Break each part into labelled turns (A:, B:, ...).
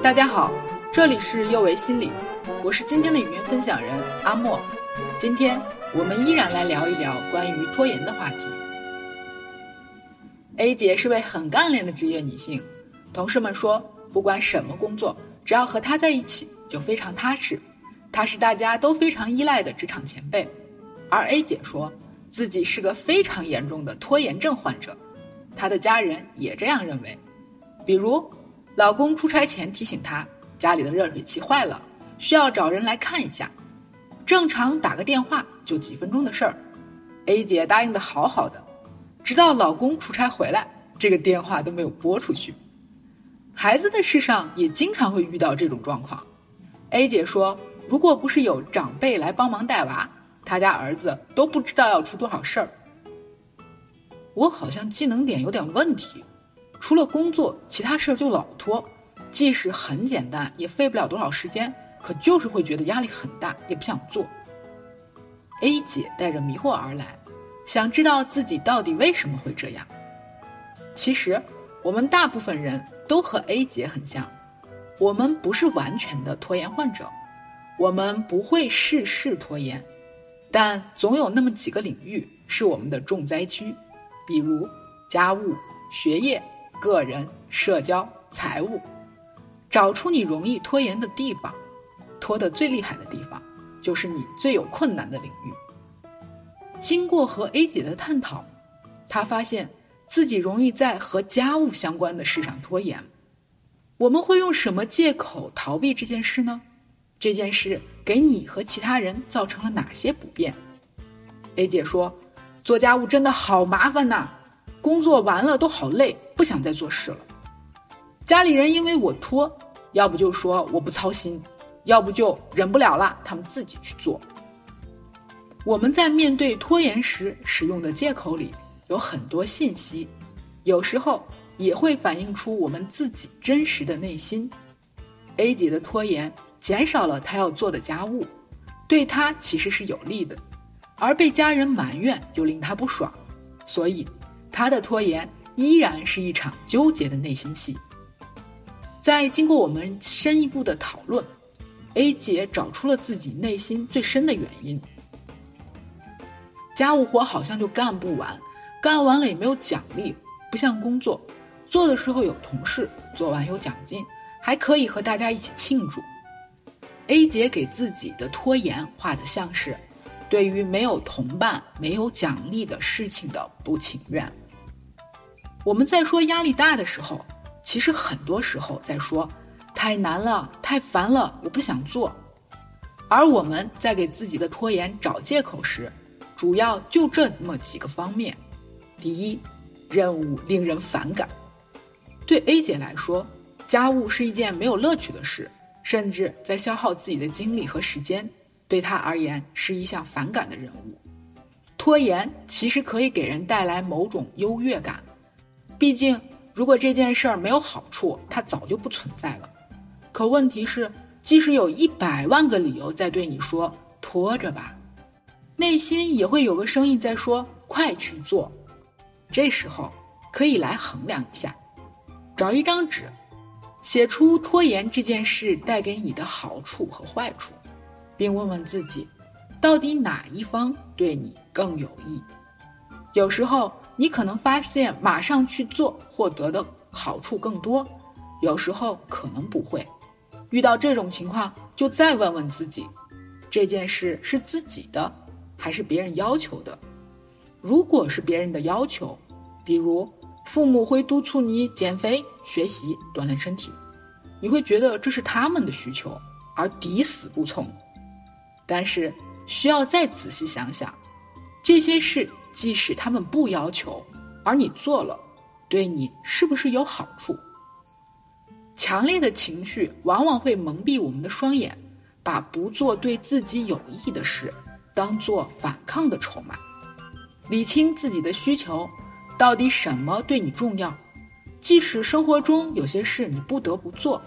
A: 大家好，这里是幼为心理，我是今天的语音分享人阿莫。今天我们依然来聊一聊关于拖延的话题。A 姐是位很干练的职业女性，同事们说，不管什么工作，只要和她在一起就非常踏实。她是大家都非常依赖的职场前辈。而 A 姐说自己是个非常严重的拖延症患者，她的家人也这样认为。比如，老公出差前提醒她家里的热水器坏了，需要找人来看一下。正常打个电话就几分钟的事儿，A 姐答应的好好的，直到老公出差回来，这个电话都没有拨出去。孩子的事上也经常会遇到这种状况。A 姐说，如果不是有长辈来帮忙带娃，她家儿子都不知道要出多少事儿。我好像技能点有点问题。除了工作，其他事儿就老拖，即使很简单，也费不了多少时间，可就是会觉得压力很大，也不想做。A 姐带着迷惑而来，想知道自己到底为什么会这样。其实，我们大部分人都和 A 姐很像，我们不是完全的拖延患者，我们不会事事拖延，但总有那么几个领域是我们的重灾区，比如家务、学业。个人、社交、财务，找出你容易拖延的地方，拖得最厉害的地方，就是你最有困难的领域。经过和 A 姐的探讨，她发现自己容易在和家务相关的事上拖延。我们会用什么借口逃避这件事呢？这件事给你和其他人造成了哪些不便？A 姐说：“做家务真的好麻烦呐。”工作完了都好累，不想再做事了。家里人因为我拖，要不就说我不操心，要不就忍不了了，他们自己去做。我们在面对拖延时使用的借口里有很多信息，有时候也会反映出我们自己真实的内心。A 姐的拖延减少了她要做的家务，对她其实是有利的，而被家人埋怨又令她不爽，所以。他的拖延依然是一场纠结的内心戏。在经过我们深一步的讨论，A 姐找出了自己内心最深的原因：家务活好像就干不完，干完了也没有奖励，不像工作，做的时候有同事，做完有奖金，还可以和大家一起庆祝。A 姐给自己的拖延画的像是。对于没有同伴、没有奖励的事情的不情愿，我们在说压力大的时候，其实很多时候在说太难了、太烦了，我不想做。而我们在给自己的拖延找借口时，主要就这么几个方面：第一，任务令人反感。对 A 姐来说，家务是一件没有乐趣的事，甚至在消耗自己的精力和时间。对她而言是一项反感的任务，拖延其实可以给人带来某种优越感。毕竟，如果这件事儿没有好处，它早就不存在了。可问题是，即使有一百万个理由在对你说“拖着吧”，内心也会有个声音在说“快去做”。这时候可以来衡量一下，找一张纸，写出拖延这件事带给你的好处和坏处。并问问自己，到底哪一方对你更有益？有时候你可能发现马上去做获得的好处更多，有时候可能不会。遇到这种情况，就再问问自己，这件事是自己的还是别人要求的？如果是别人的要求，比如父母会督促你减肥、学习、锻炼身体，你会觉得这是他们的需求，而抵死不从。但是需要再仔细想想，这些事即使他们不要求，而你做了，对你是不是有好处？强烈的情绪往往会蒙蔽我们的双眼，把不做对自己有益的事当做反抗的筹码。理清自己的需求，到底什么对你重要？即使生活中有些事你不得不做，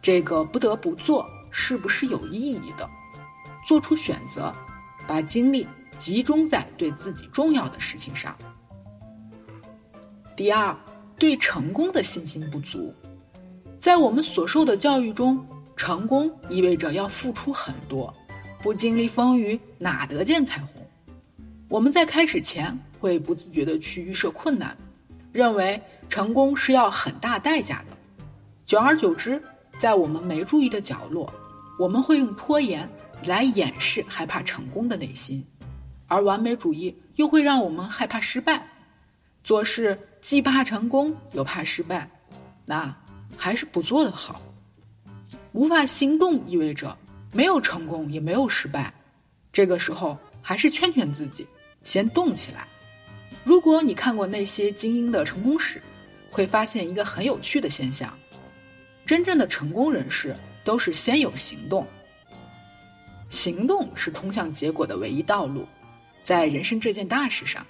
A: 这个不得不做是不是有意义的？做出选择，把精力集中在对自己重要的事情上。第二，对成功的信心不足，在我们所受的教育中，成功意味着要付出很多，不经历风雨哪得见彩虹？我们在开始前会不自觉地去预设困难，认为成功是要很大代价的。久而久之，在我们没注意的角落，我们会用拖延来掩饰害怕成功的内心，而完美主义又会让我们害怕失败。做事既怕成功又怕失败，那还是不做的好。无法行动意味着没有成功也没有失败，这个时候还是劝劝自己，先动起来。如果你看过那些精英的成功史，会发现一个很有趣的现象。真正的成功人士都是先有行动，行动是通向结果的唯一道路。在人生这件大事上，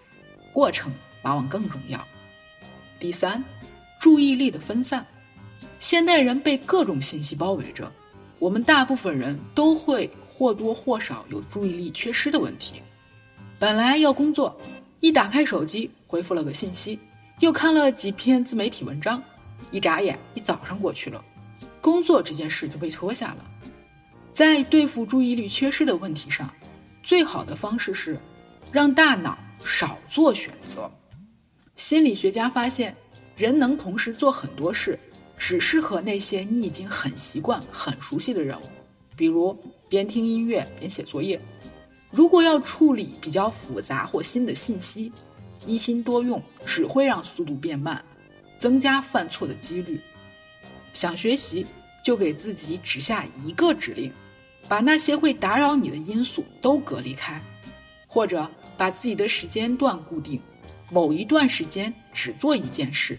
A: 过程往往更重要。第三，注意力的分散。现代人被各种信息包围着，我们大部分人都会或多或少有注意力缺失的问题。本来要工作，一打开手机回复了个信息，又看了几篇自媒体文章。一眨眼，一早上过去了，工作这件事就被拖下了。在对付注意力缺失的问题上，最好的方式是让大脑少做选择。心理学家发现，人能同时做很多事，只适合那些你已经很习惯、很熟悉的任务，比如边听音乐边写作业。如果要处理比较复杂或新的信息，一心多用只会让速度变慢。增加犯错的几率。想学习，就给自己只下一个指令，把那些会打扰你的因素都隔离开，或者把自己的时间段固定，某一段时间只做一件事。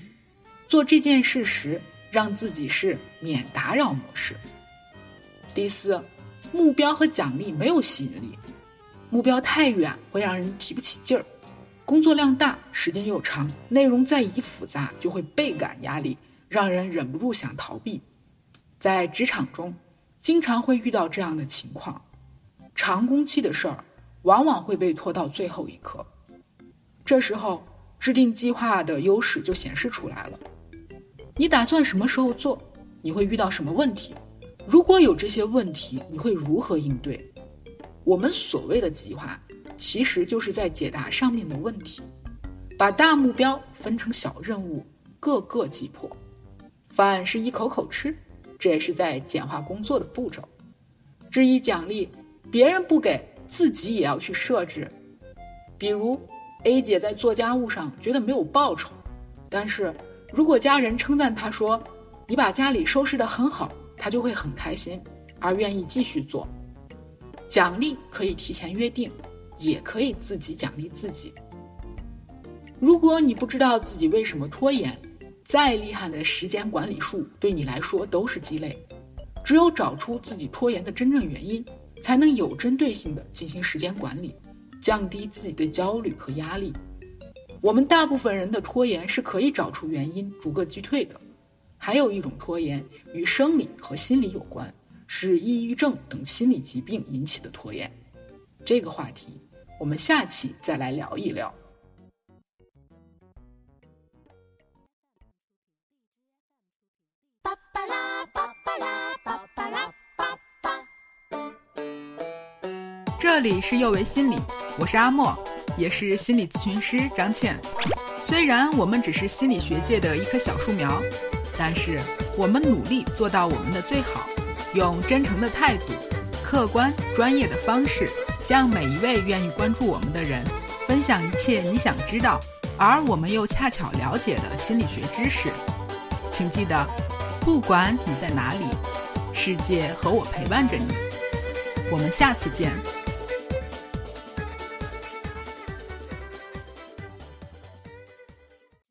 A: 做这件事时，让自己是免打扰模式。第四，目标和奖励没有吸引力，目标太远会让人提不起劲儿。工作量大，时间又长，内容再一复杂，就会倍感压力，让人忍不住想逃避。在职场中，经常会遇到这样的情况：长工期的事儿，往往会被拖到最后一刻。这时候，制定计划的优势就显示出来了。你打算什么时候做？你会遇到什么问题？如果有这些问题，你会如何应对？我们所谓的计划。其实就是在解答上面的问题，把大目标分成小任务，各个击破。饭是一口口吃，这也是在简化工作的步骤。至于奖励，别人不给，自己也要去设置。比如 A 姐在做家务上觉得没有报酬，但是如果家人称赞她说：“你把家里收拾得很好”，她就会很开心，而愿意继续做。奖励可以提前约定。也可以自己奖励自己。如果你不知道自己为什么拖延，再厉害的时间管理术对你来说都是鸡肋。只有找出自己拖延的真正原因，才能有针对性的进行时间管理，降低自己的焦虑和压力。我们大部分人的拖延是可以找出原因，逐个击退的。还有一种拖延与生理和心理有关，是抑郁症等心理疾病引起的拖延。这个话题。我们下期再来聊一聊。这里是幼为心理，我是阿莫，也是心理咨询师张倩。虽然我们只是心理学界的一棵小树苗，但是我们努力做到我们的最好，用真诚的态度、客观专业的方式。向每一位愿意关注我们的人分享一切你想知道，而我们又恰巧了解的心理学知识。请记得，不管你在哪里，世界和我陪伴着你。我们下次见。